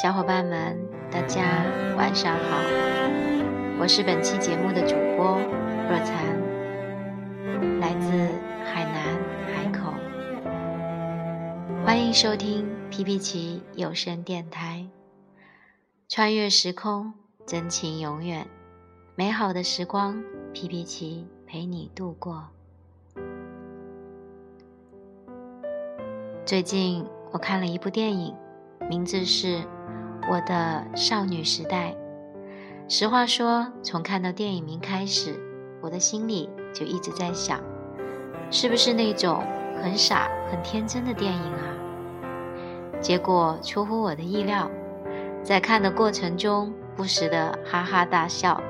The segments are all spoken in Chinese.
小伙伴们，大家晚上好，我是本期节目的主播若残，来自海南海口，欢迎收听皮皮奇有声电台，穿越时空，真情永远，美好的时光，皮皮奇陪你度过。最近我看了一部电影，名字是。我的少女时代，实话说，从看到电影名开始，我的心里就一直在想，是不是那种很傻、很天真的电影啊？结果出乎我的意料，在看的过程中不时的哈哈大笑，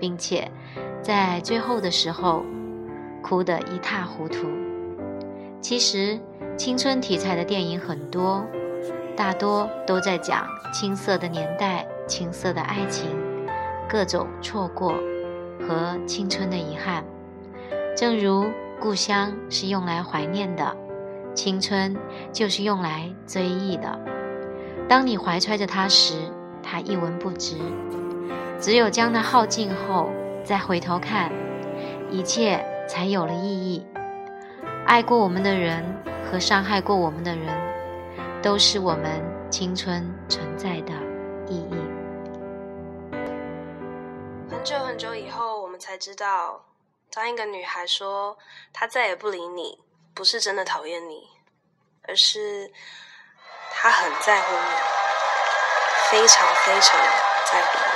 并且在最后的时候哭得一塌糊涂。其实青春题材的电影很多。大多都在讲青涩的年代、青涩的爱情、各种错过和青春的遗憾。正如故乡是用来怀念的，青春就是用来追忆的。当你怀揣着它时，它一文不值；只有将它耗尽后，再回头看，一切才有了意义。爱过我们的人和伤害过我们的人。都是我们青春存在的意义。很久很久以后，我们才知道，当一个女孩说她再也不理你，不是真的讨厌你，而是她很在乎你，非常非常在乎你。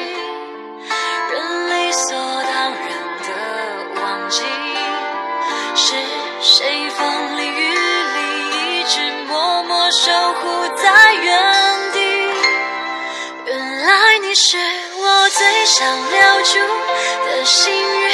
是我最想留住的幸运。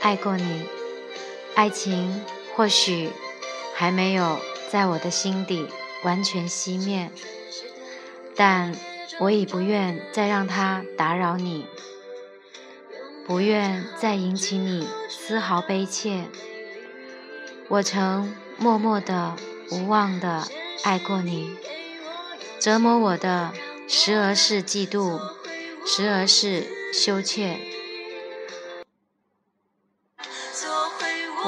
爱过你，爱情或许还没有在我的心底完全熄灭，但我已不愿再让它打扰你，不愿再引起你丝毫悲切。我曾默默的、无望的爱过你，折磨我的时而是嫉妒，时而是羞怯。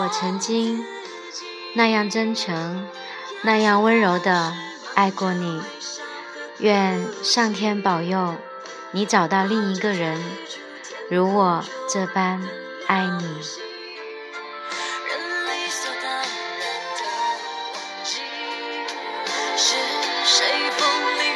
我曾经那样真诚，那样温柔的爱过你，愿上天保佑你找到另一个人，如我这般爱你。是谁？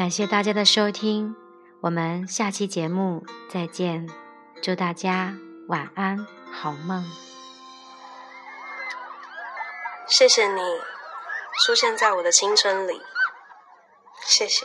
感谢大家的收听，我们下期节目再见，祝大家晚安，好梦。谢谢你出现在我的青春里，谢谢。